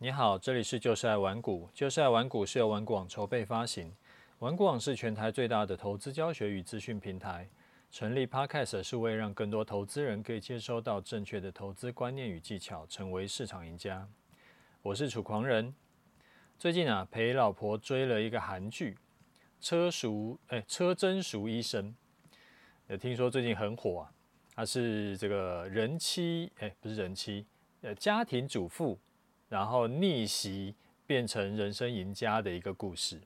你好，这里是就是爱玩股，就是爱玩股是由玩股网筹备发行，玩股网是全台最大的投资教学与资讯平台。成立 Podcast 是为让更多投资人可以接收到正确的投资观念与技巧，成为市场赢家。我是楚狂人，最近啊陪老婆追了一个韩剧《车淑哎车真熟医生》，有听说最近很火啊，他是这个人妻哎不是人妻呃家庭主妇。然后逆袭变成人生赢家的一个故事。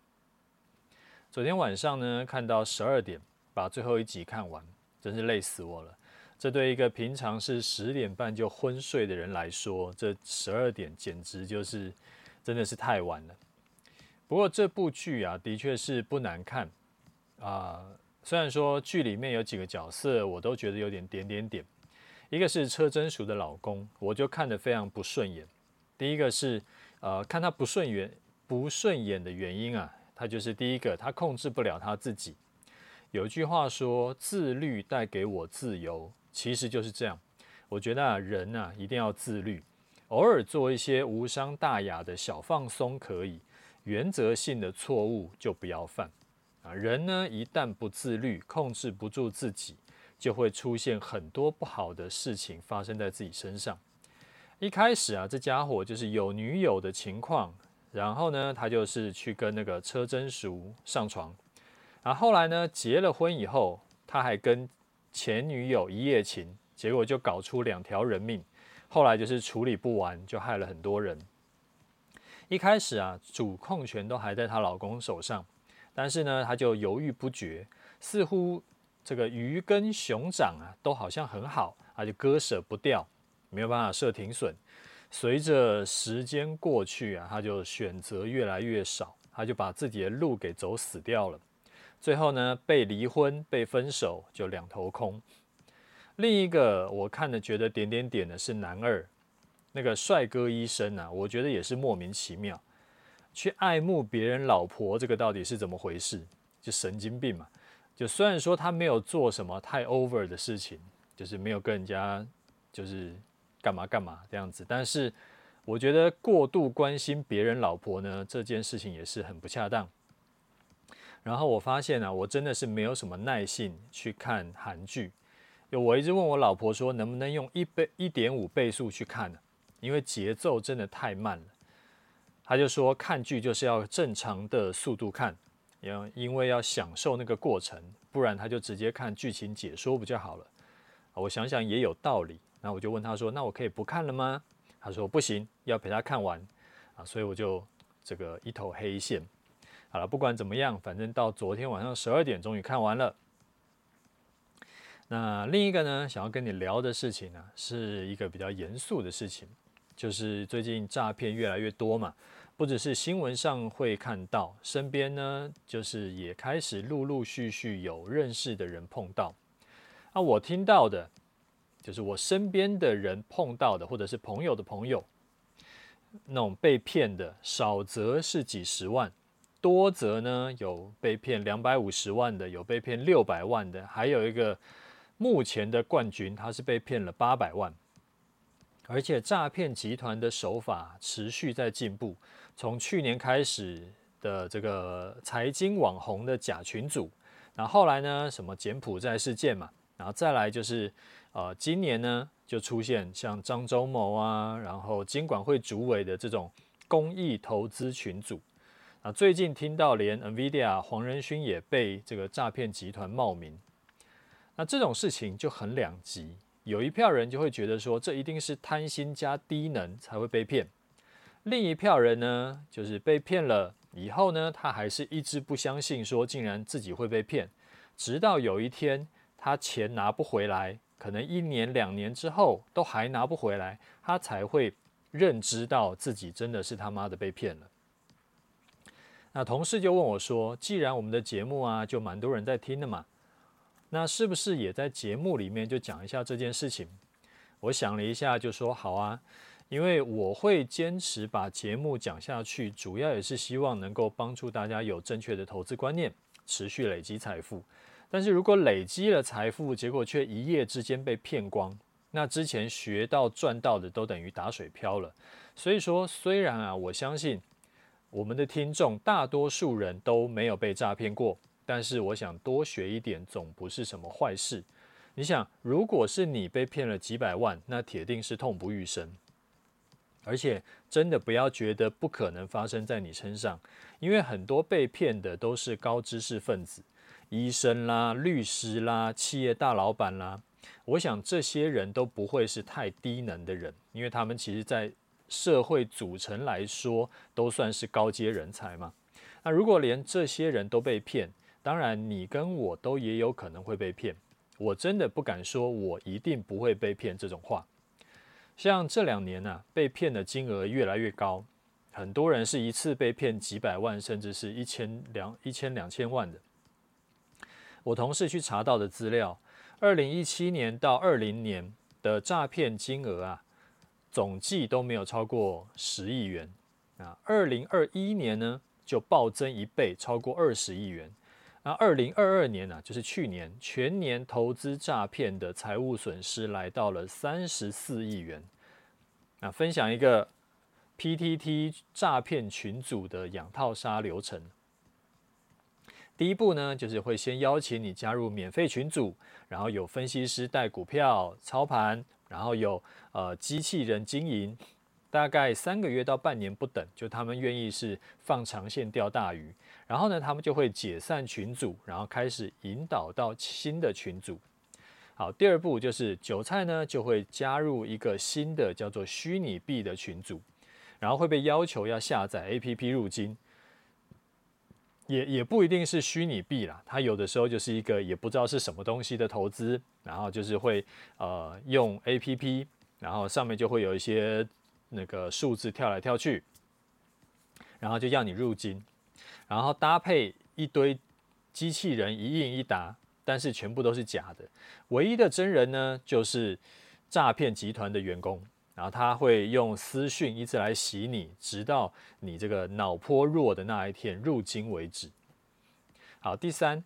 昨天晚上呢，看到十二点把最后一集看完，真是累死我了。这对一个平常是十点半就昏睡的人来说，这十二点简直就是真的是太晚了。不过这部剧啊，的确是不难看啊。虽然说剧里面有几个角色，我都觉得有点点点点。一个是车贞淑的老公，我就看得非常不顺眼。第一个是，呃，看他不顺眼，不顺眼的原因啊，他就是第一个，他控制不了他自己。有一句话说，自律带给我自由，其实就是这样。我觉得啊，人啊，一定要自律，偶尔做一些无伤大雅的小放松可以，原则性的错误就不要犯。啊，人呢，一旦不自律，控制不住自己，就会出现很多不好的事情发生在自己身上。一开始啊，这家伙就是有女友的情况，然后呢，他就是去跟那个车真淑上床，然后后来呢，结了婚以后，他还跟前女友一夜情，结果就搞出两条人命，后来就是处理不完，就害了很多人。一开始啊，主控权都还在她老公手上，但是呢，他就犹豫不决，似乎这个鱼跟熊掌啊，都好像很好，他就割舍不掉。没有办法设停损，随着时间过去啊，他就选择越来越少，他就把自己的路给走死掉了。最后呢，被离婚、被分手，就两头空。另一个我看了觉得点点点的是男二，那个帅哥医生啊，我觉得也是莫名其妙，去爱慕别人老婆，这个到底是怎么回事？就神经病嘛！就虽然说他没有做什么太 over 的事情，就是没有跟人家就是。干嘛干嘛这样子？但是我觉得过度关心别人老婆呢，这件事情也是很不恰当。然后我发现啊，我真的是没有什么耐性去看韩剧。就我一直问我老婆说，能不能用一倍、一点五倍速去看呢？因为节奏真的太慢了。她就说看剧就是要正常的速度看，要因为要享受那个过程，不然她就直接看剧情解说不就好了？我想想也有道理。那我就问他说：“那我可以不看了吗？”他说：“不行，要陪他看完啊。”所以我就这个一头黑线。好了，不管怎么样，反正到昨天晚上十二点终于看完了。那另一个呢，想要跟你聊的事情呢，是一个比较严肃的事情，就是最近诈骗越来越多嘛，不只是新闻上会看到，身边呢，就是也开始陆陆续续有认识的人碰到。啊我听到的。就是我身边的人碰到的，或者是朋友的朋友，那种被骗的，少则是几十万，多则呢有被骗两百五十万的，有被骗六百万的，还有一个目前的冠军，他是被骗了八百万。而且诈骗集团的手法持续在进步，从去年开始的这个财经网红的假群组，然后后来呢，什么柬埔寨事件嘛，然后再来就是。呃，今年呢就出现像张忠谋啊，然后金管会主委的这种公益投资群组啊，最近听到连 NVIDIA 黄仁勋也被这个诈骗集团冒名，那这种事情就很两极，有一票人就会觉得说，这一定是贪心加低能才会被骗，另一票人呢就是被骗了以后呢，他还是一直不相信说竟然自己会被骗，直到有一天他钱拿不回来。可能一年两年之后都还拿不回来，他才会认知到自己真的是他妈的被骗了。那同事就问我说：“既然我们的节目啊，就蛮多人在听的嘛，那是不是也在节目里面就讲一下这件事情？”我想了一下，就说：“好啊，因为我会坚持把节目讲下去，主要也是希望能够帮助大家有正确的投资观念，持续累积财富。”但是如果累积了财富，结果却一夜之间被骗光，那之前学到赚到的都等于打水漂了。所以说，虽然啊，我相信我们的听众大多数人都没有被诈骗过，但是我想多学一点总不是什么坏事。你想，如果是你被骗了几百万，那铁定是痛不欲生。而且真的不要觉得不可能发生在你身上，因为很多被骗的都是高知识分子，医生啦、律师啦、企业大老板啦。我想这些人都不会是太低能的人，因为他们其实在社会组成来说都算是高阶人才嘛。那如果连这些人都被骗，当然你跟我都也有可能会被骗。我真的不敢说我一定不会被骗这种话。像这两年啊，被骗的金额越来越高，很多人是一次被骗几百万，甚至是一千两一千两千万的。我同事去查到的资料，二零一七年到二零年的诈骗金额啊，总计都没有超过十亿元啊。二零二一年呢，就暴增一倍，超过二十亿元。那二零二二年呢、就是去年全年投资诈骗的财务损失来到了三十四亿元。那分享一个 PTT 诈骗群组的养套杀流程。第一步呢，就是会先邀请你加入免费群组，然后有分析师带股票操盘，然后有呃机器人经营。大概三个月到半年不等，就他们愿意是放长线钓大鱼，然后呢，他们就会解散群组，然后开始引导到新的群组。好，第二步就是韭菜呢就会加入一个新的叫做虚拟币的群组，然后会被要求要下载 APP 入金，也也不一定是虚拟币啦，它有的时候就是一个也不知道是什么东西的投资，然后就是会呃用 APP，然后上面就会有一些。那个数字跳来跳去，然后就要你入金，然后搭配一堆机器人一应一答，但是全部都是假的。唯一的真人呢，就是诈骗集团的员工，然后他会用私讯一直来洗你，直到你这个脑波弱的那一天入金为止。好，第三，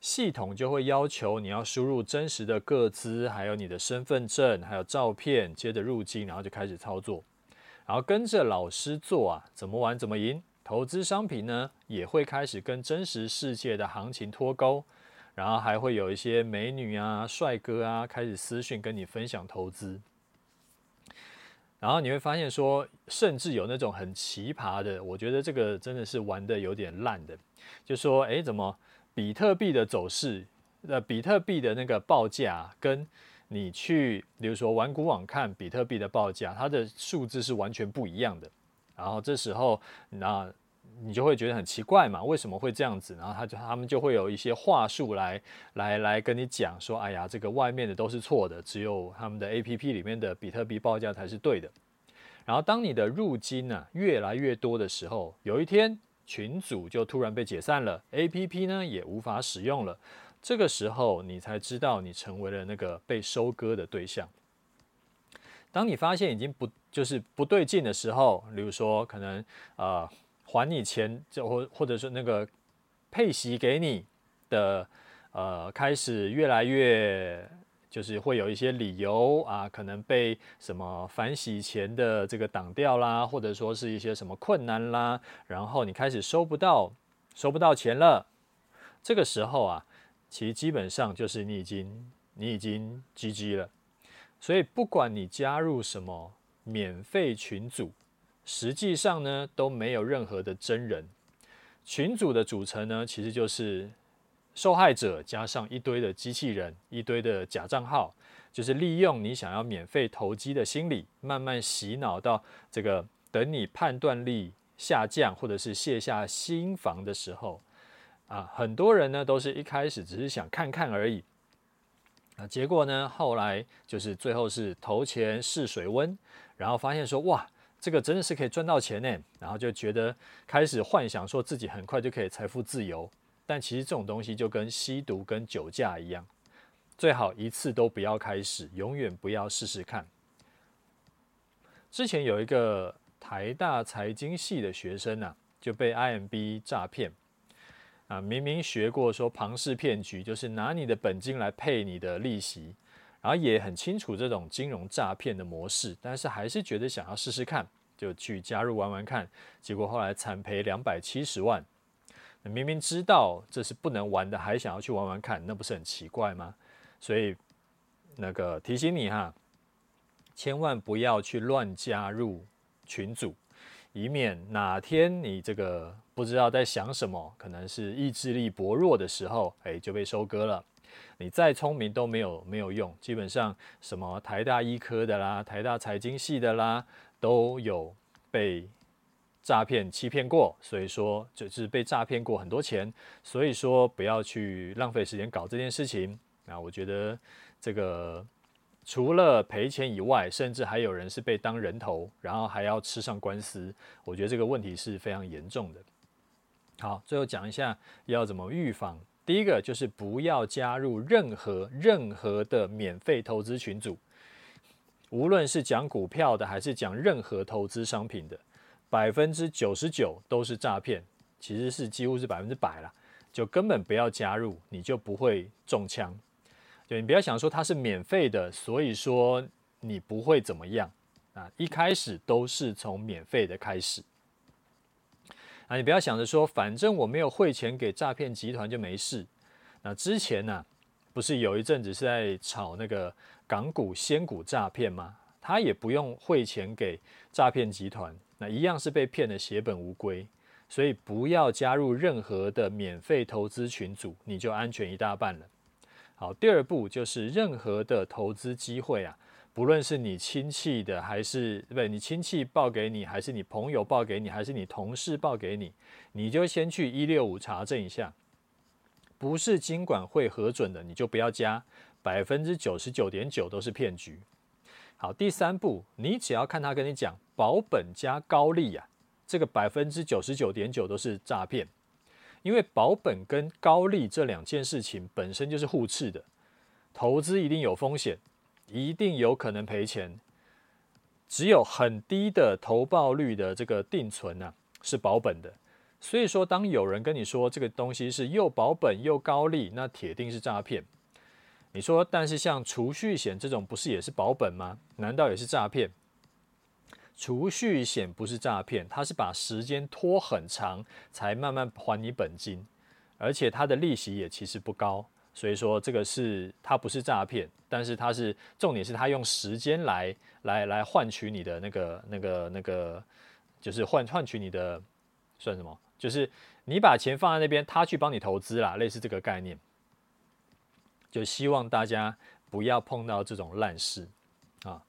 系统就会要求你要输入真实的个资，还有你的身份证，还有照片，接着入金，然后就开始操作。然后跟着老师做啊，怎么玩怎么赢。投资商品呢，也会开始跟真实世界的行情脱钩，然后还会有一些美女啊、帅哥啊开始私讯跟你分享投资。然后你会发现说，甚至有那种很奇葩的，我觉得这个真的是玩的有点烂的，就说哎，怎么比特币的走势，呃，比特币的那个报价跟。你去，比如说玩股网看比特币的报价，它的数字是完全不一样的。然后这时候，那你就会觉得很奇怪嘛，为什么会这样子？然后他就他们就会有一些话术来来来跟你讲说，哎呀，这个外面的都是错的，只有他们的 APP 里面的比特币报价才是对的。然后当你的入金呢、越来越多的时候，有一天群组就突然被解散了，APP 呢也无法使用了。这个时候，你才知道你成为了那个被收割的对象。当你发现已经不就是不对劲的时候，比如说可能呃还你钱，就或或者说那个配息给你的呃开始越来越就是会有一些理由啊，可能被什么反洗钱的这个挡掉啦，或者说是一些什么困难啦，然后你开始收不到收不到钱了，这个时候啊。其实基本上就是你已经你已经 GG 了，所以不管你加入什么免费群组，实际上呢都没有任何的真人。群组的组成呢，其实就是受害者加上一堆的机器人，一堆的假账号，就是利用你想要免费投机的心理，慢慢洗脑到这个等你判断力下降或者是卸下心防的时候。啊，很多人呢都是一开始只是想看看而已，啊，结果呢后来就是最后是投钱试水温，然后发现说哇，这个真的是可以赚到钱呢，然后就觉得开始幻想说自己很快就可以财富自由，但其实这种东西就跟吸毒跟酒驾一样，最好一次都不要开始，永远不要试试看。之前有一个台大财经系的学生啊，就被 IMB 诈骗。啊，明明学过说庞氏骗局就是拿你的本金来配你的利息，然后也很清楚这种金融诈骗的模式，但是还是觉得想要试试看，就去加入玩玩看，结果后来惨赔两百七十万。明明知道这是不能玩的，还想要去玩玩看，那不是很奇怪吗？所以那个提醒你哈，千万不要去乱加入群组，以免哪天你这个不知道在想什么，可能是意志力薄弱的时候，哎，就被收割了。你再聪明都没有没有用，基本上什么台大医科的啦，台大财经系的啦，都有被。诈骗欺骗过，所以说就是被诈骗过很多钱，所以说不要去浪费时间搞这件事情。那我觉得这个除了赔钱以外，甚至还有人是被当人头，然后还要吃上官司。我觉得这个问题是非常严重的。好，最后讲一下要怎么预防。第一个就是不要加入任何任何的免费投资群组，无论是讲股票的，还是讲任何投资商品的。百分之九十九都是诈骗，其实是几乎是百分之百了，就根本不要加入，你就不会中枪。就你不要想说它是免费的，所以说你不会怎么样啊。一开始都是从免费的开始你不要想着说，反正我没有汇钱给诈骗集团就没事。那之前呢，不是有一阵子是在炒那个港股仙股诈骗吗？他也不用汇钱给诈骗集团。那一样是被骗得血本无归，所以不要加入任何的免费投资群组，你就安全一大半了。好，第二步就是任何的投资机会啊，不论是你亲戚的，还是不对，你亲戚报给你，还是你朋友报给你，还是你同事报给你，你就先去一六五查证一下，不是金管会核准的，你就不要加，百分之九十九点九都是骗局。好，第三步，你只要看他跟你讲保本加高利呀、这个百分之九十九点九都是诈骗，因为保本跟高利这两件事情本身就是互斥的，投资一定有风险，一定有可能赔钱，只有很低的投报率的这个定存啊是保本的，所以说当有人跟你说这个东西是又保本又高利，那铁定是诈骗。你说，但是像储蓄险这种不是也是保本吗？难道也是诈骗？储蓄险不是诈骗，它是把时间拖很长才慢慢还你本金，而且它的利息也其实不高，所以说这个是它不是诈骗，但是它是重点是它用时间来来来换取你的那个那个那个，就是换换取你的算什么？就是你把钱放在那边，他去帮你投资啦，类似这个概念。就希望大家不要碰到这种烂事啊！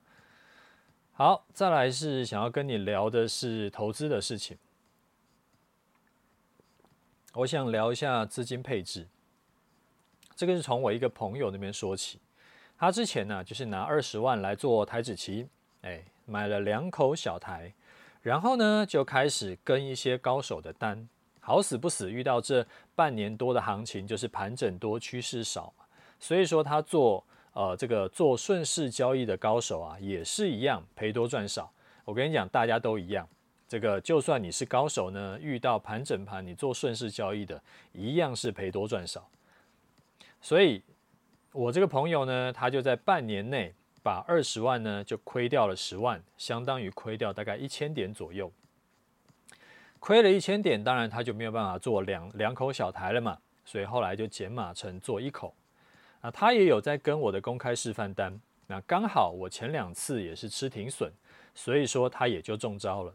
好，再来是想要跟你聊的是投资的事情。我想聊一下资金配置。这个是从我一个朋友那边说起。他之前呢，就是拿二十万来做台子棋，哎，买了两口小台，然后呢就开始跟一些高手的单，好死不死遇到这半年多的行情，就是盘整多，趋势少。所以说他做呃这个做顺势交易的高手啊，也是一样赔多赚少。我跟你讲，大家都一样。这个就算你是高手呢，遇到盘整盘，你做顺势交易的，一样是赔多赚少。所以，我这个朋友呢，他就在半年内把二十万呢就亏掉了十万，相当于亏掉大概一千点左右。亏了一千点，当然他就没有办法做两两口小台了嘛，所以后来就减码成做一口。啊他也有在跟我的公开示范单，那刚好我前两次也是吃停损，所以说他也就中招了。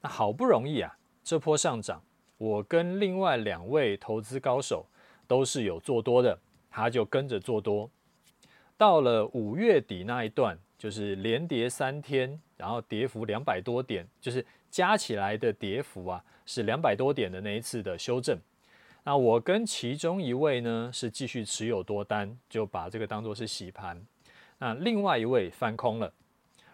那好不容易啊，这波上涨，我跟另外两位投资高手都是有做多的，他就跟着做多。到了五月底那一段，就是连跌三天，然后跌幅两百多点，就是加起来的跌幅啊是两百多点的那一次的修正。那我跟其中一位呢是继续持有多单，就把这个当做是洗盘。那另外一位翻空了，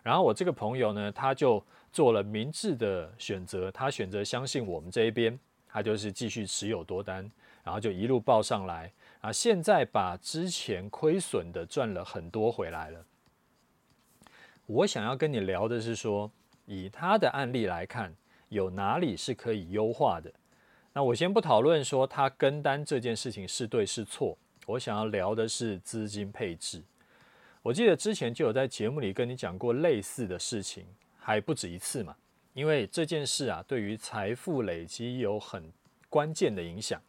然后我这个朋友呢，他就做了明智的选择，他选择相信我们这一边，他就是继续持有多单，然后就一路报上来啊，现在把之前亏损的赚了很多回来了。我想要跟你聊的是说，以他的案例来看，有哪里是可以优化的？那我先不讨论说他跟单这件事情是对是错，我想要聊的是资金配置。我记得之前就有在节目里跟你讲过类似的事情，还不止一次嘛。因为这件事啊，对于财富累积有很关键的影响。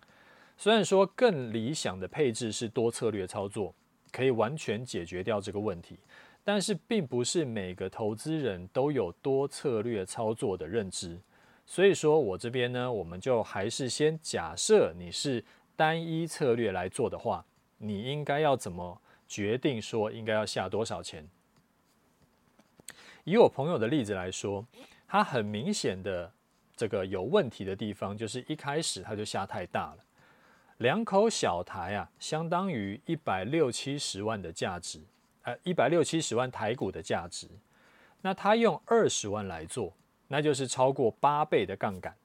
虽然说更理想的配置是多策略操作，可以完全解决掉这个问题，但是并不是每个投资人都有多策略操作的认知。所以说我这边呢，我们就还是先假设你是单一策略来做的话，你应该要怎么决定说应该要下多少钱？以我朋友的例子来说，他很明显的这个有问题的地方，就是一开始他就下太大了。两口小台啊，相当于一百六七十万的价值，呃，一百六七十万台股的价值。那他用二十万来做。那就是超过八倍的杠杆，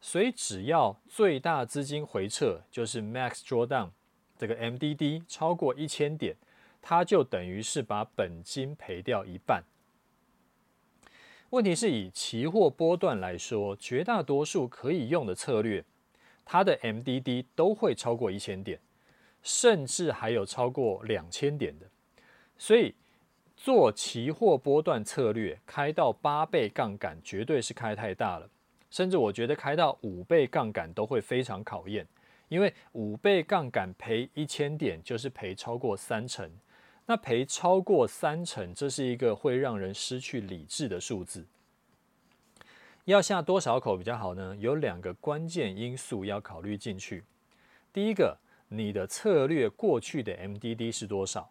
所以只要最大资金回撤，就是 max drawdown 这个 MDD 超过一千点，它就等于是把本金赔掉一半。问题是以期货波段来说，绝大多数可以用的策略，它的 MDD 都会超过一千点，甚至还有超过两千点的，所以。做期货波段策略，开到八倍杠杆绝对是开太大了，甚至我觉得开到五倍杠杆都会非常考验，因为五倍杠杆赔一千点就是赔超过三成，那赔超过三成，这是一个会让人失去理智的数字。要下多少口比较好呢？有两个关键因素要考虑进去。第一个，你的策略过去的 MDD 是多少？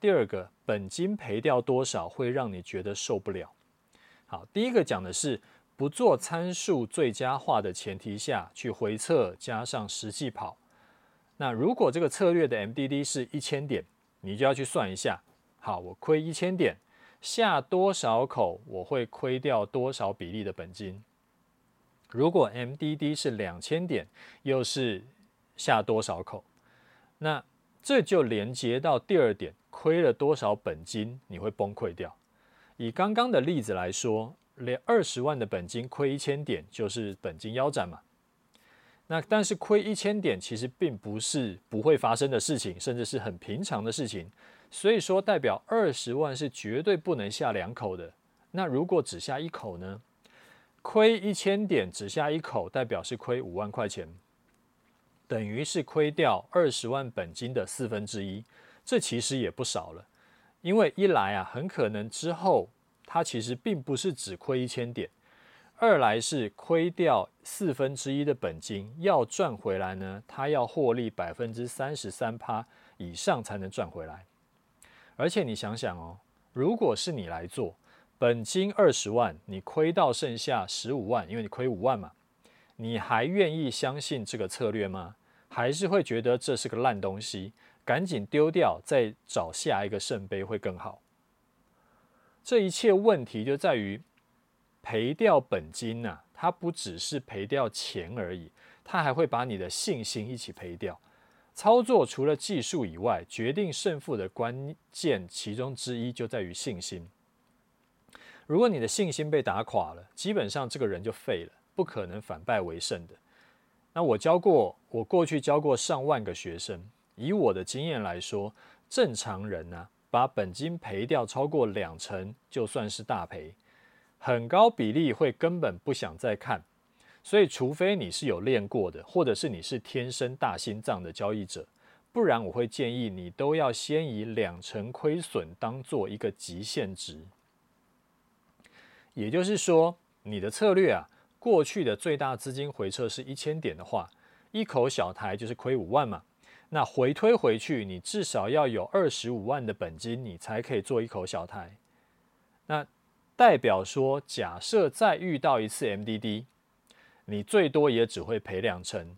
第二个，本金赔掉多少会让你觉得受不了？好，第一个讲的是不做参数最佳化的前提下去回测加上实际跑。那如果这个策略的 MDD 是一千点，你就要去算一下。好，我亏一千点，下多少口我会亏掉多少比例的本金？如果 MDD 是两千点，又是下多少口？那这就连接到第二点。亏了多少本金你会崩溃掉？以刚刚的例子来说，连二十万的本金亏一千点就是本金腰斩嘛。那但是亏一千点其实并不是不会发生的事情，甚至是很平常的事情。所以说代表二十万是绝对不能下两口的。那如果只下一口呢？亏一千点只下一口，代表是亏五万块钱，等于是亏掉二十万本金的四分之一。这其实也不少了，因为一来啊，很可能之后它其实并不是只亏一千点；二来是亏掉四分之一的本金，要赚回来呢，它要获利百分之三十三趴以上才能赚回来。而且你想想哦，如果是你来做，本金二十万，你亏到剩下十五万，因为你亏五万嘛，你还愿意相信这个策略吗？还是会觉得这是个烂东西？赶紧丢掉，再找下一个圣杯会更好。这一切问题就在于赔掉本金呐、它不只是赔掉钱而已，它还会把你的信心一起赔掉。操作除了技术以外，决定胜负的关键其中之一就在于信心。如果你的信心被打垮了，基本上这个人就废了，不可能反败为胜的。那我教过，我过去教过上万个学生。以我的经验来说，正常人呢、把本金赔掉超过两成，就算是大赔，很高比例会根本不想再看。所以，除非你是有练过的，或者是你是天生大心脏的交易者，不然我会建议你都要先以两成亏损当做一个极限值。也就是说，你的策略啊，过去的最大资金回撤是一千点的话，一口小台就是亏五万嘛。那回推回去，你至少要有二十五万的本金，你才可以做一口小台。那代表说，假设再遇到一次 MDD，你最多也只会赔两成。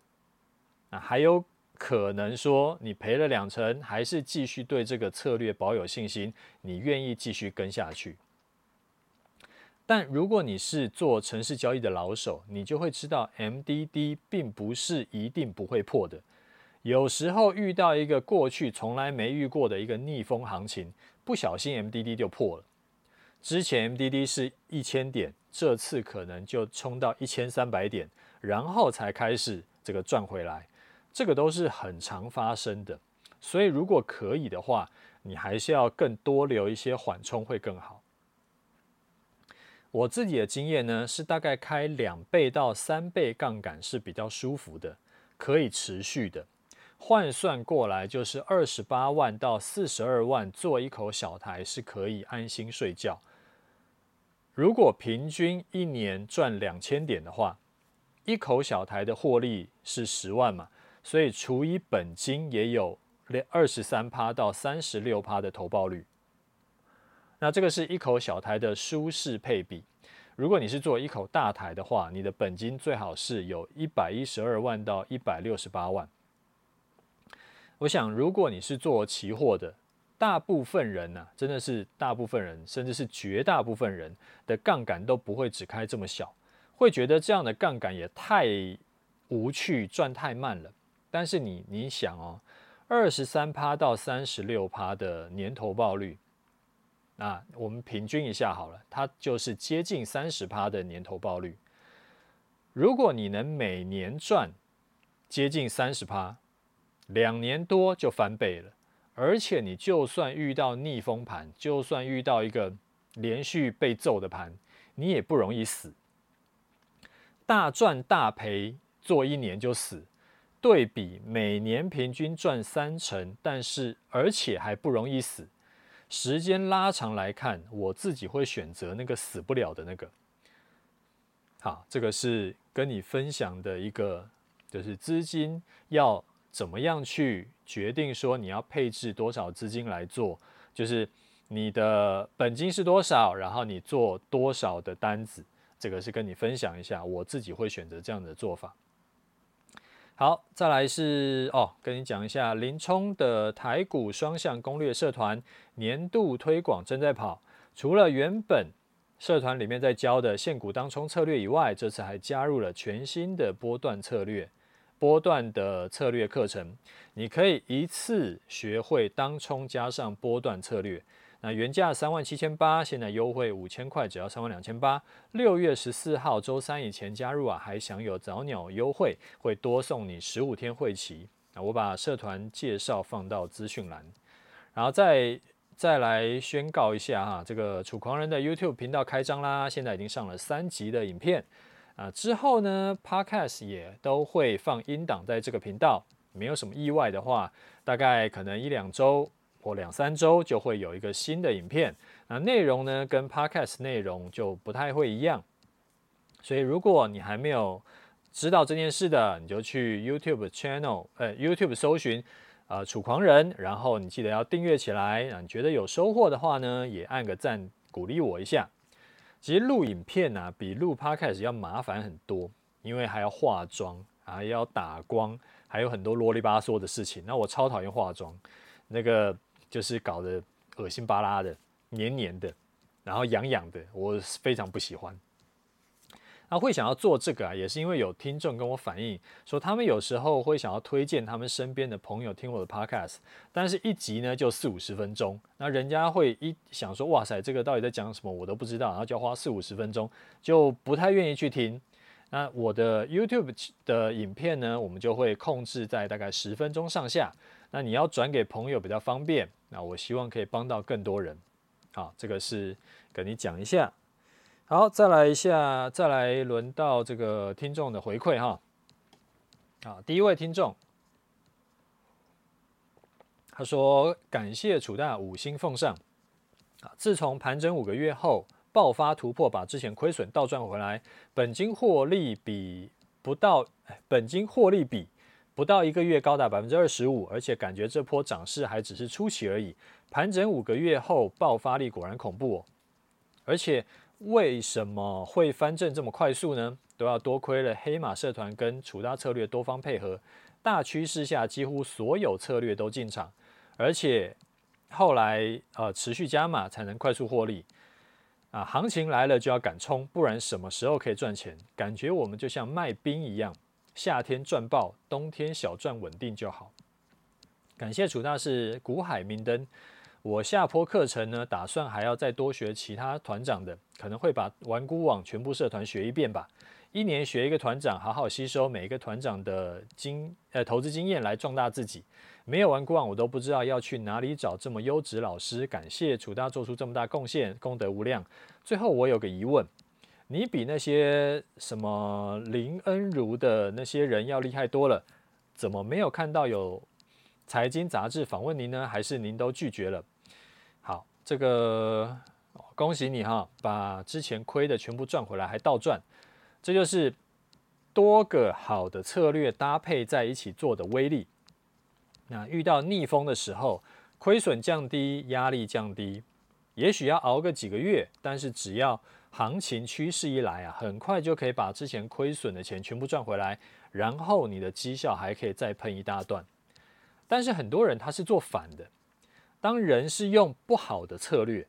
那还有可能说，你赔了两成，还是继续对这个策略保有信心，你愿意继续跟下去。但如果你是做城市交易的老手，你就会知道，MDD 并不是一定不会破的。有时候遇到一个过去从来没遇过的一个逆风行情，不小心 MDD 就破了。之前 MDD 是一千点，这次可能就冲到一千三百点，然后才开始这个赚回来。这个都是很常发生的。所以如果可以的话，你还是要更多留一些缓冲会更好。我自己的经验呢，是大概开两倍到三倍杠杆是比较舒服的，可以持续的。换算过来就是二十八万到四十二万做一口小台是可以安心睡觉。如果平均一年赚两千点的话，一口小台的获利是十万嘛，所以除以本金也有二十三趴到三十六趴的投报率。那这个是一口小台的舒适配比。如果你是做一口大台的话，你的本金最好是有一百一十二万到一百六十八万。我想，如果你是做期货的，大部分人呢、啊，真的是大部分人，甚至是绝大部分人的杠杆都不会只开这么小，会觉得这样的杠杆也太无趣，赚太慢了。但是你你想哦，二十三趴到三十六趴的年投报率。那我们平均一下好了，它就是接近三十趴的年投报率。如果你能每年赚接近三十趴，两年多就翻倍了。而且你就算遇到逆风盘，就算遇到一个连续被揍的盘，你也不容易死。大赚大赔做一年就死，对比每年平均赚三成，但是而且还不容易死。时间拉长来看，我自己会选择那个死不了的那个。好，这个是跟你分享的一个，就是资金要怎么样去决定说你要配置多少资金来做，就是你的本金是多少，然后你做多少的单子，这个是跟你分享一下，我自己会选择这样的做法。好，再来是哦，跟你讲一下林冲的台股双向攻略社团年度推广正在跑。除了原本社团里面在教的现股当冲策略以外，这次还加入了全新的波段策略、波段的策略课程。你可以一次学会当冲加上波段策略。那原价三万七千八，现在优惠五千块，只要三万两千八。六月十四号周三以前加入啊，还享有早鸟优惠，会多送你十五天会期。那我把社团介绍放到资讯栏，然后再再来宣告一下哈，这个楚狂人的 YouTube 频道开张啦，现在已经上了三集的影片啊，之后呢，Podcast 也都会放音档在这个频道，没有什么意外的话，大概可能一两周。或两三周就会有一个新的影片，那内容呢跟 Podcast 内容就不太会一样，所以如果你还没有知道这件事的，你就去 YouTube channel，呃，YouTube 搜寻，呃，楚狂人，然后你记得要订阅起来，啊，你觉得有收获的话呢，也按个赞鼓励我一下。其实录影片啊，比录 Podcast 要麻烦很多，因为还要化妆，还要打光，还有很多啰里吧嗦的事情。那我超讨厌化妆，那个。就是搞得恶心巴拉的、黏黏的，然后痒痒的，我非常不喜欢。那会想要做这个啊，也是因为有听众跟我反映说，他们有时候会想要推荐他们身边的朋友听我的 podcast，但是一集呢就四五十分钟，那人家会一想说，哇塞，这个到底在讲什么，我都不知道，然后就要花四五十分钟，就不太愿意去听。那我的 YouTube 的影片呢，我们就会控制在大概十分钟上下。那你要转给朋友比较方便，那我希望可以帮到更多人。好，这个是跟你讲一下。好，再来一下，再来轮到这个听众的回馈哈。好，第一位听众，他说感谢楚大五星奉上。啊，自从盘整五个月后爆发突破，把之前亏损倒赚回来，本金获利比不到，本金获利比。不到一个月高达百分之二十五，而且感觉这波涨势还只是初期而已。盘整五个月后爆发力果然恐怖哦！而且为什么会翻正这么快速呢？都要多亏了黑马社团跟楚大策略多方配合，大趋势下几乎所有策略都进场，而且后来呃持续加码才能快速获利啊！行情来了就要敢冲，不然什么时候可以赚钱？感觉我们就像卖冰一样。夏天赚爆，冬天小赚稳定就好。感谢楚大师古海明灯。我下坡课程呢，打算还要再多学其他团长的，可能会把玩股网全部社团学一遍吧。一年学一个团长，好好吸收每一个团长的经呃投资经验来壮大自己。没有玩股网，我都不知道要去哪里找这么优质老师。感谢楚大做出这么大贡献，功德无量。最后我有个疑问，你比那些什么林恩如的那些人要厉害多了，怎么没有看到有财经杂志访问您呢？还是您都拒绝了？这个。恭喜你哈，把之前亏的全部赚回来，还倒赚，这就是多个好的策略搭配在一起做的威力。那遇到逆风的时候，亏损降低，压力降低，也许要熬个几个月，但是只要行情趋势一来啊，很快就可以把之前亏损的钱全部赚回来，然后你的绩效还可以再喷一大段。但是很多人他是做反的，当人是用不好的策略。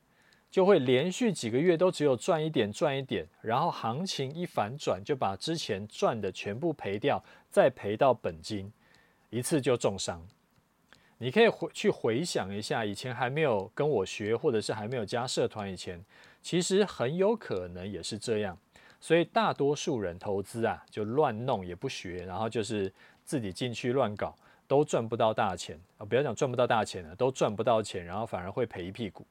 就会连续几个月都只有赚一点赚一点，然后行情一反转，就把之前赚的全部赔掉，再赔到本金，一次就重伤。你可以回去回想一下，以前还没有跟我学，或者是还没有加社团以前，其实很有可能也是这样。所以大多数人投资啊，就乱弄也不学，然后就是自己进去乱搞，都赚不到大钱啊！不要讲赚不到大钱了，都赚不到钱，然后反而会赔一屁股。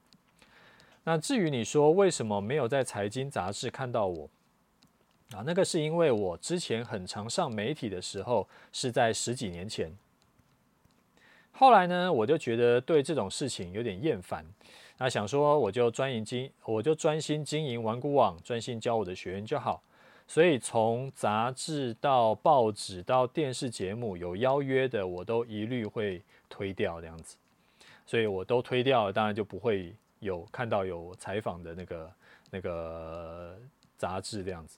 那至于你说为什么没有在财经杂志看到我啊？那个是因为我之前很常上媒体的时候是在十几年前。后来呢，我就觉得对这种事情有点厌烦，那想说我就专营经，我就专心经营玩股网，专心教我的学员就好。所以从杂志到报纸到电视节目有邀约的，我都一律会推掉这样子。所以我都推掉了，当然就不会。有看到有采访的那个那个杂志这样子。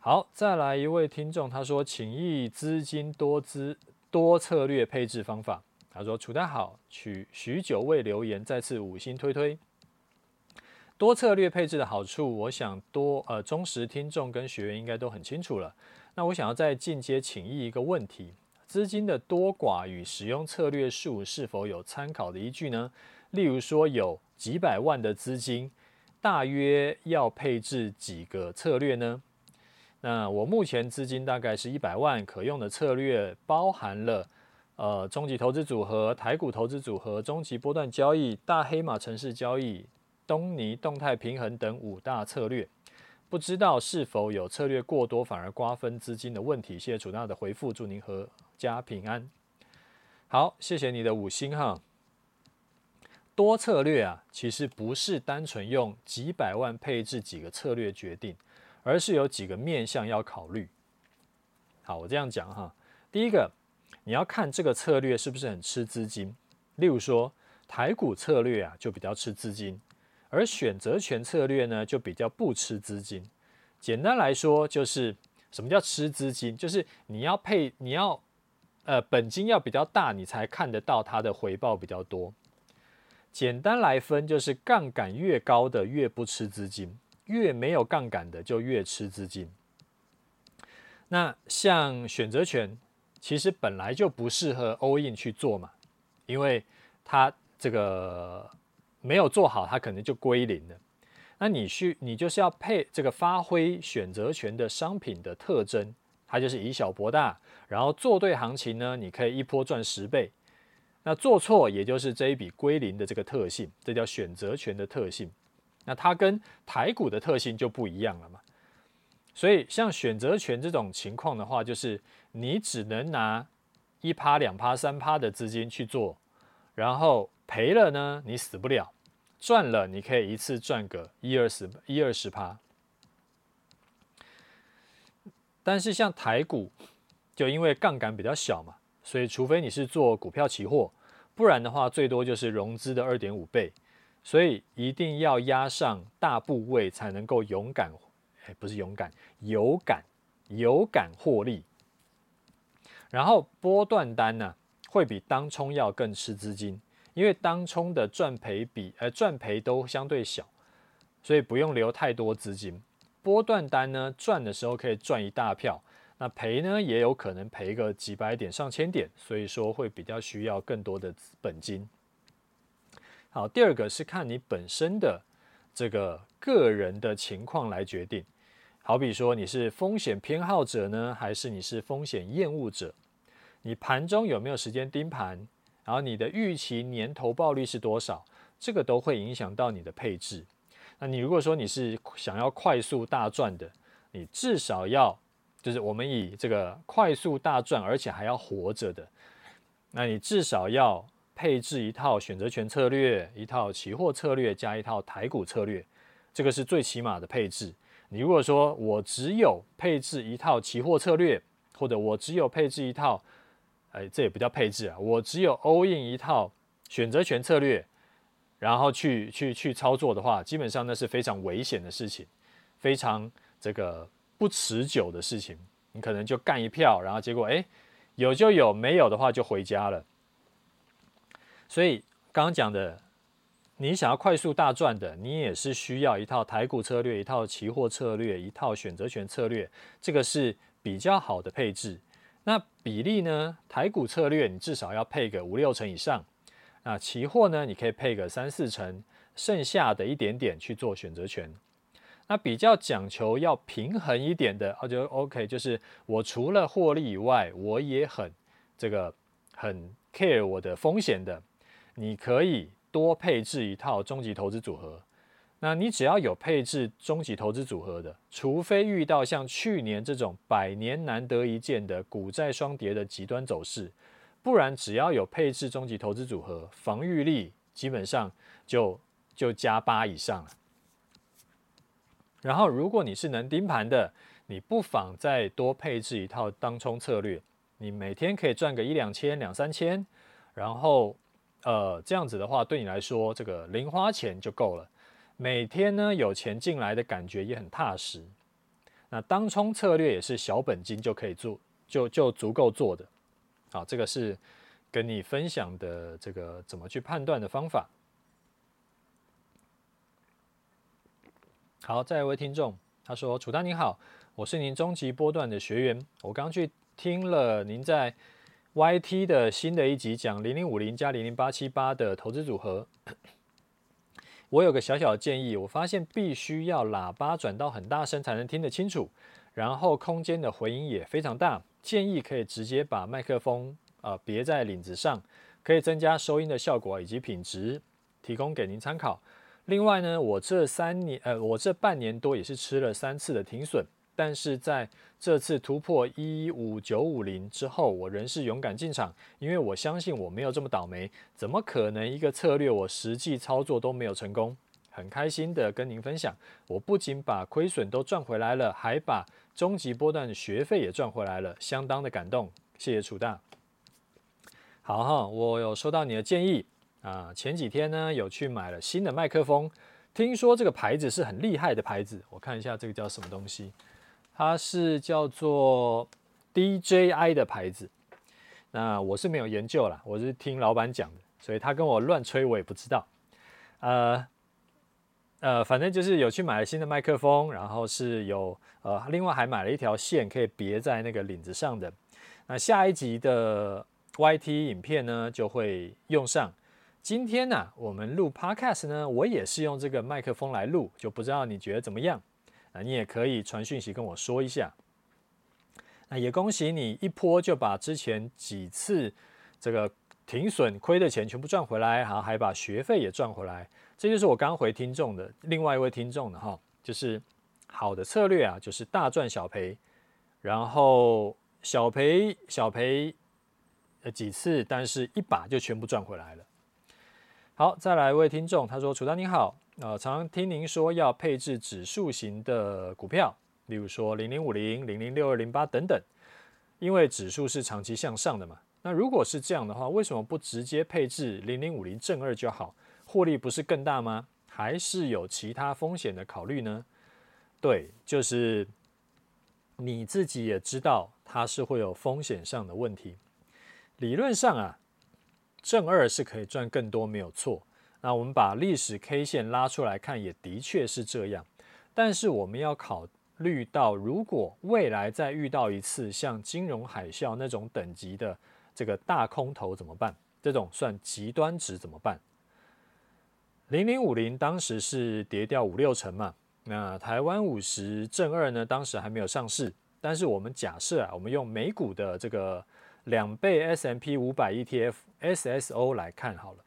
好，再来一位听众，他说：“请益资金多资多策略配置方法。”他说：“楚大好，许许久未留言，再次五星推推。多策略配置的好处，我想多呃忠实听众跟学员应该都很清楚了。那我想要再进阶请益一个问题：资金的多寡与使用策略数是否有参考的依据呢？”例如说，有几百万的资金，大约要配置几个策略呢？那我目前资金大概是一百万，可用的策略包含了呃终极投资组合、台股投资组合、终极波段交易、大黑马城市交易、东尼动态平衡等五大策略。不知道是否有策略过多反而瓜分资金的问题？谢谢楚大的回复，祝您阖家平安。好，谢谢你的五星哈。多策略啊，其实不是单纯用几百万配置几个策略决定，而是有几个面向要考虑。好，我这样讲哈，第一个，你要看这个策略是不是很吃资金。例如说，台股策略啊就比较吃资金，而选择权策略呢就比较不吃资金。简单来说，就是什么叫吃资金？就是你要配，你要呃本金要比较大，你才看得到它的回报比较多。简单来分，就是杠杆越高的越不吃资金，越没有杠杆的就越吃资金。那像选择权，其实本来就不适合 all in 去做嘛，因为它这个没有做好，它可能就归零了。那你需你就是要配这个发挥选择权的商品的特征，它就是以小博大，然后做对行情呢，你可以一波赚十倍。那做错，也就是这一笔归零的这个特性，这叫选择权的特性。那它跟台股的特性就不一样了嘛。所以像选择权这种情况的话，就是你只能拿一趴、两趴、三趴的资金去做，然后赔了呢，你死不了；赚了，你可以一次赚个一二十、一二十趴。但是像台股，就因为杠杆比较小嘛。所以，除非你是做股票期货，不然的话，最多就是融资的二点五倍。所以，一定要压上大部位，才能够勇敢，哎，不是勇敢，有感，有感获利。然后，波段单呢，会比当冲要更吃资金，因为当冲的赚赔比，呃，赚赔都相对小，所以不用留太多资金。波段单呢，赚的时候可以赚一大票。那赔呢，也有可能赔个几百点、上千点，所以说会比较需要更多的本金。好，第二个是看你本身的这个个人的情况来决定。好比说你是风险偏好者呢，还是你是风险厌恶者？你盘中有没有时间盯盘？然后你的预期年投报率是多少？这个都会影响到你的配置。那你如果说你是想要快速大赚的，你至少要就是我们以这个快速大赚，而且还要活着的，那你至少要配置一套选择权策略，一套期货策略，加一套台股策略，这个是最起码的配置。你如果说我只有配置一套期货策略，或者我只有配置一套，哎，这也不叫配置啊，我只有 all in 一套选择权策略，然后去去去操作的话，基本上那是非常危险的事情，非常这个不持久的事情。你可能就干一票，然后结果哎，有就有，没有的话就回家了。所以刚刚讲的。你想要快速大赚的，你也是需要一套台股策略、一套期货策略、一套选择权策略，这个是比较好的配置。那比例呢？台股策略你至少要配个五六成以上，那期货呢，你可以配个三四成，剩下的一点点去做选择权。那比较讲求要平衡一点的，我觉得 OK，就是我除了获利以外，我也很这个很 care 我的风险的，你可以。多配置一套终极投资组合，那你只要有配置终极投资组合的，除非遇到像去年这种百年难得一见的股债双跌的极端走势，不然只要有配置终极投资组合，防御力基本上就就加八以上了。然后，如果你是能盯盘的，你不妨再多配置一套当冲策略，你每天可以赚个一两千、两三千，然后。呃，这样子的话，对你来说，这个零花钱就够了。每天呢，有钱进来的感觉也很踏实。那当冲策略也是小本金就可以做，就就足够做的。好，这个是跟你分享的这个怎么去判断的方法。好，再一位听众，他说：“楚丹您好，我是您终极波段的学员，我刚去听了您在。” YT 的新的一集讲零零五零加零零八七八的投资组合，我有个小小的建议，我发现必须要喇叭转到很大声才能听得清楚，然后空间的回音也非常大，建议可以直接把麦克风啊别在领子上，可以增加收音的效果以及品质，提供给您参考。另外呢，我这三年呃，我这半年多也是吃了三次的停损。但是在这次突破一五九五零之后，我仍是勇敢进场，因为我相信我没有这么倒霉。怎么可能一个策略我实际操作都没有成功？很开心的跟您分享，我不仅把亏损都赚回来了，还把终极波段的学费也赚回来了，相当的感动。谢谢楚大。好哈，我有收到你的建议啊。前几天呢，有去买了新的麦克风，听说这个牌子是很厉害的牌子，我看一下这个叫什么东西。它是叫做 DJI 的牌子，那我是没有研究啦，我是听老板讲的，所以他跟我乱吹，我也不知道。呃呃，反正就是有去买了新的麦克风，然后是有呃，另外还买了一条线可以别在那个领子上的。那下一集的 YT 影片呢就会用上。今天呢、我们录 Podcast 呢，我也是用这个麦克风来录，就不知道你觉得怎么样？那你也可以传讯息跟我说一下。那也恭喜你一波就把之前几次这个停损亏的钱全部赚回来，然后还把学费也赚回来。这就是我刚回听众的另外一位听众的哈，就是好的策略啊，就是大赚小赔，然后小赔小赔呃几次，但是一把就全部赚回来了。好，再来一位听众，他说：“楚丹你好。”呃，常常听您说要配置指数型的股票，例如说零零五零、零零六二零八等等，因为指数是长期向上的嘛。那如果是这样的话，为什么不直接配置零零五零正二就好？获利不是更大吗？还是有其他风险的考虑呢？对，就是你自己也知道它是会有风险上的问题。理论上啊，正二是可以赚更多，没有错。那我们把历史 K 线拉出来看，也的确是这样。但是我们要考虑到，如果未来再遇到一次像金融海啸那种等级的这个大空头怎么办？这种算极端值怎么办？零零五零当时是跌掉五六成嘛，那台湾五十正二呢，当时还没有上市，但是我们假设啊，我们用美股的这个两倍 S M P 五百 ETF SSO 来看好了。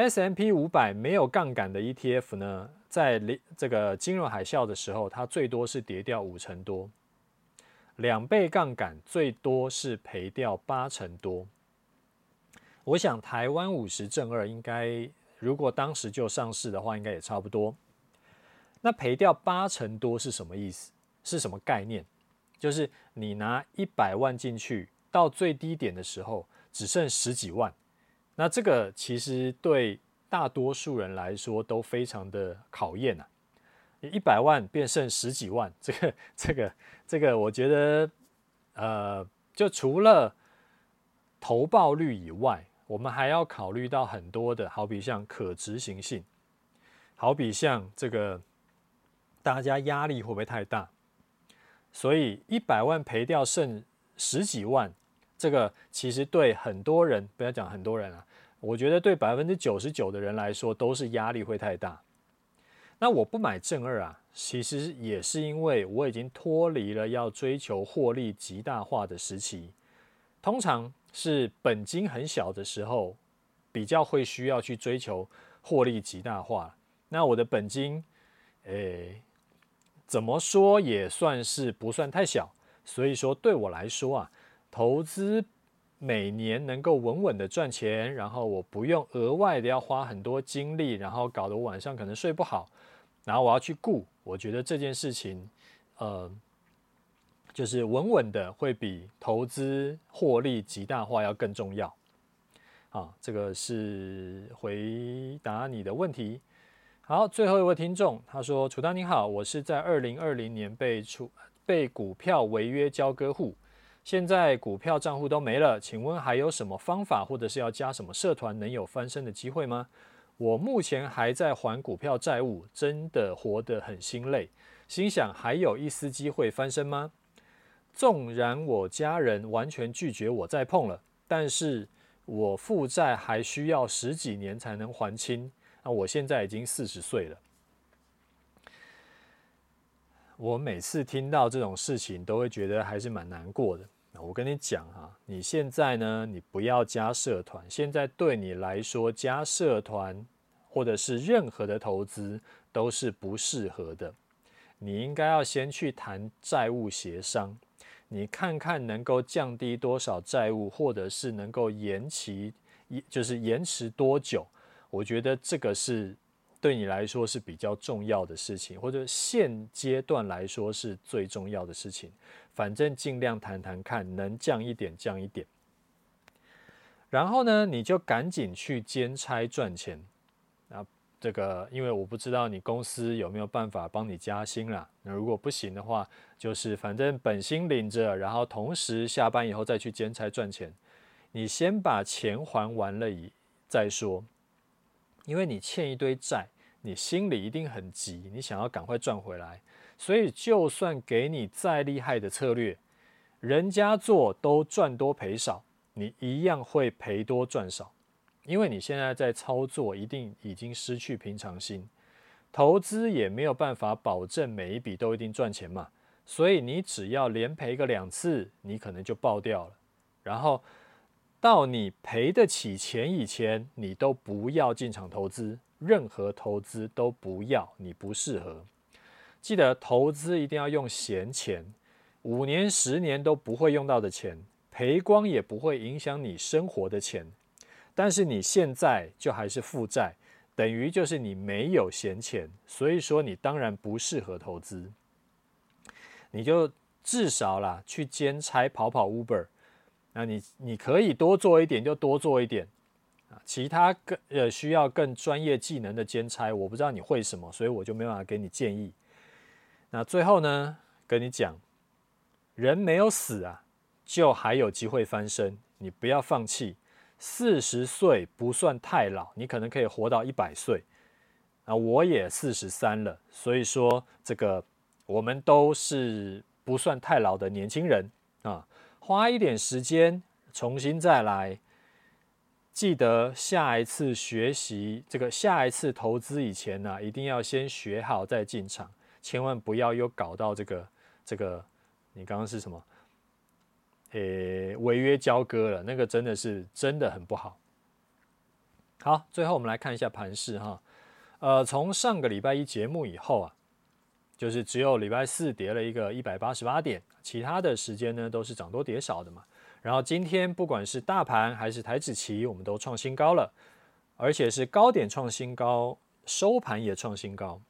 S M P 五百没有杠杆的 ETF 呢，在这个金融海啸的时候，它最多是跌掉五成多；两倍杠杆最多是赔掉八成多。我想台湾五十正二应该，如果当时就上市的话，应该也差不多。那赔掉八成多是什么意思？是什么概念？就是你拿一百万进去，到最低点的时候只剩十几万。那这个其实对大多数人来说都非常的考验呐、啊，一百万变剩十几万，这个、这个、这个，我觉得，呃，就除了投报率以外，我们还要考虑到很多的，好比像可执行性，好比像这个大家压力会不会太大？所以一百万赔掉剩十几万，这个其实对很多人，不要讲很多人啊。我觉得对百分之九十九的人来说都是压力会太大。那我不买正二啊，其实也是因为我已经脱离了要追求获利极大化的时期。通常是本金很小的时候，比较会需要去追求获利极大化。那我的本金，诶，怎么说也算是不算太小，所以说对我来说啊，投资。每年能够稳稳的赚钱，然后我不用额外的要花很多精力，然后搞得我晚上可能睡不好，然后我要去顾，我觉得这件事情，呃，就是稳稳的会比投资获利极大化要更重要。啊，这个是回答你的问题。好，最后一位听众他说：“楚丹你好，我是在二零二零年被处被股票违约交割户。”现在股票账户都没了，请问还有什么方法，或者是要加什么社团，能有翻身的机会吗？我目前还在还股票债务，真的活得很心累，心想还有一丝机会翻身吗？纵然我家人完全拒绝我再碰了，但是我负债还需要十几年才能还清。那我现在已经四十岁了。我每次听到这种事情，都会觉得还是蛮难过的。我跟你讲哈，你现在呢，你不要加社团。现在对你来说，加社团或者是任何的投资都是不适合的。你应该要先去谈债务协商，你看看能够降低多少债务，或者是能够延期，就是延迟多久。我觉得这个是。对你来说是比较重要的事情，或者现阶段来说是最重要的事情。反正尽量谈谈看，能降一点降一点。然后呢，你就赶紧去兼差赚钱。啊，这个因为我不知道你公司有没有办法帮你加薪啦。那如果不行的话，就是反正本薪领着，然后同时下班以后再去兼差赚钱。你先把钱还完了以再说。因为你欠一堆债，你心里一定很急，你想要赶快赚回来，所以就算给你再厉害的策略，人家做都赚多赔少，你一样会赔多赚少，因为你现在在操作一定已经失去平常心，投资也没有办法保证每一笔都一定赚钱嘛，所以你只要连赔个两次，你可能就爆掉了，然后。到你赔得起钱以前，你都不要进场投资，任何投资都不要，你不适合。记得投资一定要用闲钱，五年、十年都不会用到的钱，赔光也不会影响你生活的钱。但是你现在就还是负债，等于就是你没有闲钱，所以说你当然不适合投资。你就至少啦，去兼差跑跑 Uber。那你你可以多做一点就多做一点啊，其他更呃需要更专业技能的兼差，我不知道你会什么，所以我就没办法给你建议。那最后呢，跟你讲，人没有死啊，就还有机会翻身，你不要放弃。四十岁不算太老，你可能可以活到一百岁啊，我也四十三了，所以说这个我们都是不算太老的年轻人啊。花一点时间重新再来，记得下一次学习这个下一次投资以前呢、一定要先学好再进场，千万不要又搞到这个这个，你刚刚是什么？诶，违约交割了，那个真的是真的很不好。好，最后我们来看一下盘势哈，呃，从上个礼拜一节目以后啊，就是只有礼拜四跌了一个一百八十八点，其他的时间呢都是涨多跌少的嘛。然后今天不管是大盘还是台指期，我们都创新高了，而且是高点创新高，收盘也创新高。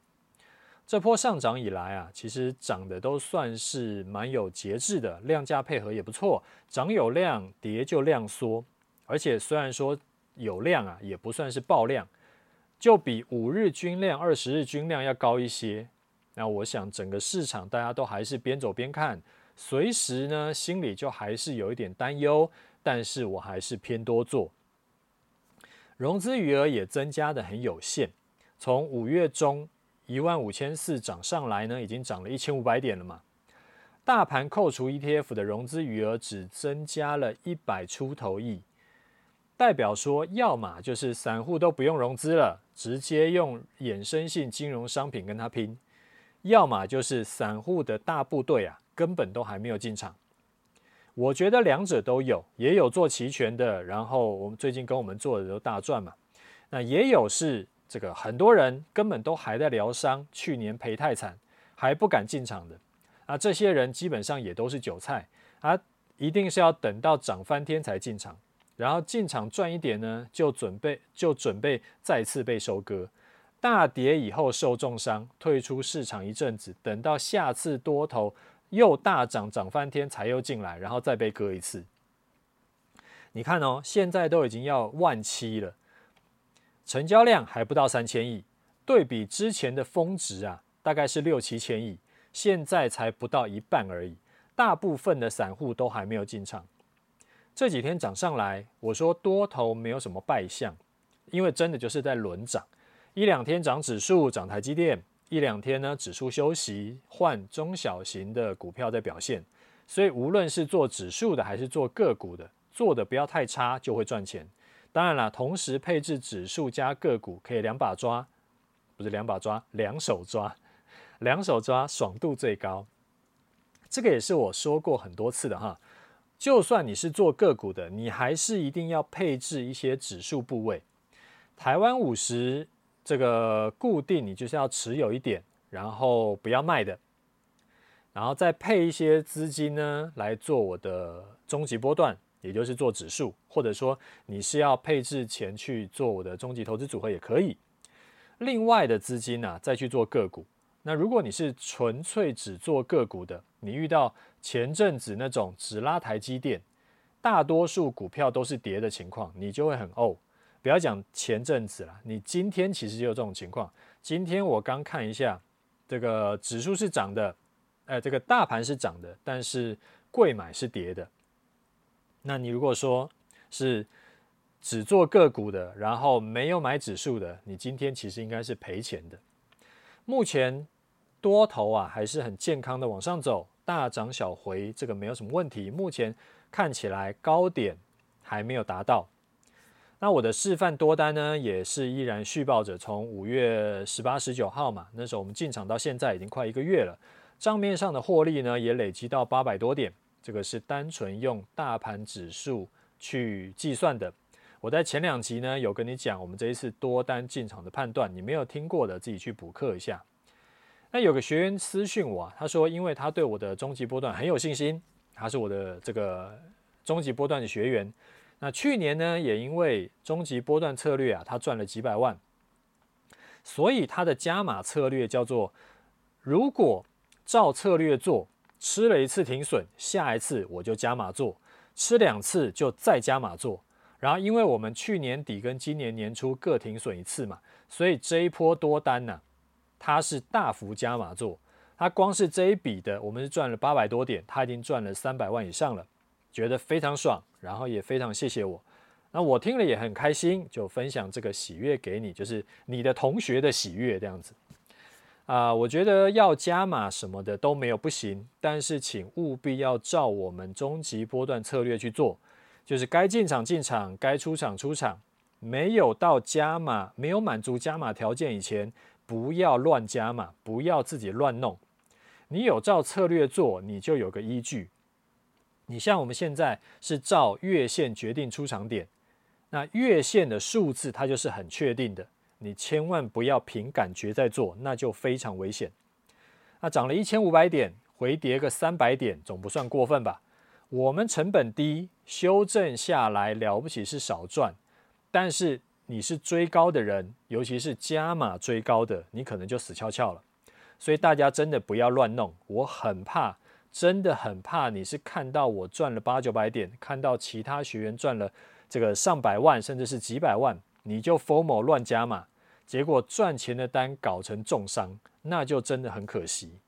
这波上涨以来啊，其实涨的都算是蛮有节制的，量价配合也不错，涨有量，跌就量缩，而且虽然说有量啊，也不算是爆量，就比五日均量、二十日均量要高一些。那我想整个市场大家都还是边走边看。随时呢，心里就还是有一点担忧，但是我还是偏多做。融资余额也增加的很有限，从五月中一万五千四涨上来呢，已经涨了一千五百点了嘛。大盘扣除 ETF 的融资余额只增加了一百出头亿，代表说，要么就是散户都不用融资了，直接用衍生性金融商品跟他拼；要么就是散户的大部队啊。根本都还没有进场，我觉得两者都有，也有做期权的，然后我们最近跟我们做的都大赚嘛。那也有是这个很多人根本都还在疗伤，去年赔太惨，还不敢进场的啊。这些人基本上也都是韭菜啊，一定是要等到涨翻天才进场，然后进场赚一点呢，就准备就准备再次被收割，大跌以后受重伤，退出市场一阵子，等到下次多头。又大涨涨翻天才又进来，然后再被割一次。你看哦，现在都已经要万七了，成交量还不到三千亿，对比之前的峰值啊，大概是六七千亿，现在才不到一半而已。大部分的散户都还没有进场。这几天涨上来，我说多头没有什么败象，因为真的就是在轮涨，一两天涨指数，涨台积电。一两天呢，指数休息，换中小型的股票在表现，所以无论是做指数的还是做个股的，做的不要太差就会赚钱。当然了，同时配置指数加个股可以两把抓，不是两把抓，两手抓，两手抓爽度最高。这个也是我说过很多次的哈，就算你是做个股的，你还是一定要配置一些指数部位，台湾五十。这个固定你就是要持有一点，然后不要卖的，然后再配一些资金呢来做我的终极波段，也就是做指数，或者说你是要配置钱去做我的终极投资组合也可以。另外的资金呢、再去做个股。那如果你是纯粹只做个股的，你遇到前阵子那种只拉台积电，大多数股票都是跌的情况，你就会很呕。不要讲前阵子了，你今天其实就有这种情况。今天我刚看一下，这个指数是涨的，呃，这个大盘是涨的，但是贵买是跌的。那你如果说是只做个股的，然后没有买指数的，你今天其实应该是赔钱的。目前多头啊还是很健康的往上走，大涨小回，这个没有什么问题。目前看起来高点还没有达到。那我的示范多单呢，也是依然续报着，从五月十八、十九号嘛，那时候我们进场到现在已经快一个月了，账面上的获利呢也累积到八百多点，这个是单纯用大盘指数去计算的。我在前两集呢有跟你讲，我们这一次多单进场的判断，你没有听过的自己去补课一下。那有个学员私讯我啊，他说因为他对我的终极波段很有信心，他是我的这个终极波段的学员。那去年呢，也因为终极波段策略啊，他赚了几百万，所以他的加码策略叫做：如果照策略做，吃了一次停损，下一次我就加码做，吃两次就再加码做。然后，因为我们去年底跟今年年初各停损一次嘛，所以这一波多单呢、啊，他是大幅加码做，他光是这一笔的，我们是赚了八百多点，他已经赚了三百万以上了。觉得非常爽，然后也非常谢谢我，那我听了也很开心，就分享这个喜悦给你，就是你的同学的喜悦这样子。啊、我觉得要加码什么的都没有不行，但是请务必要照我们终极波段策略去做。就是该进场进场，该出场出场，没有到加码，没有满足加码条件以前，不要乱加码，不要自己乱弄。你有照策略做，你就有个依据。你像我们现在是照月线决定出场点，那月线的数字它就是很确定的，你千万不要凭感觉在做，那就非常危险。那涨了一千五百点，回跌个三百点，总不算过分吧？我们成本低，修正下来了不起是少赚，但是你是追高的人，尤其是加码追高的，你可能就死翘翘了。所以大家真的不要乱弄，我很怕，真的很怕你是看到我赚了八九百点，看到其他学员赚了这个上百万，甚至是几百万，你就 formo 乱加码，结果赚钱的单搞成重伤，那就真的很可惜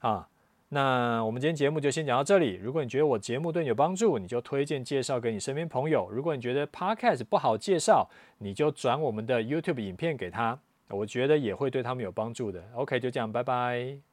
啊。那我们今天节目就先讲到这里。如果你觉得我节目对你有帮助，你就推荐介绍给你身边朋友。如果你觉得 Podcast 不好介绍，你就转我们的 YouTube 影片给他。我觉得也会对他们有帮助的。OK，就这样，拜拜。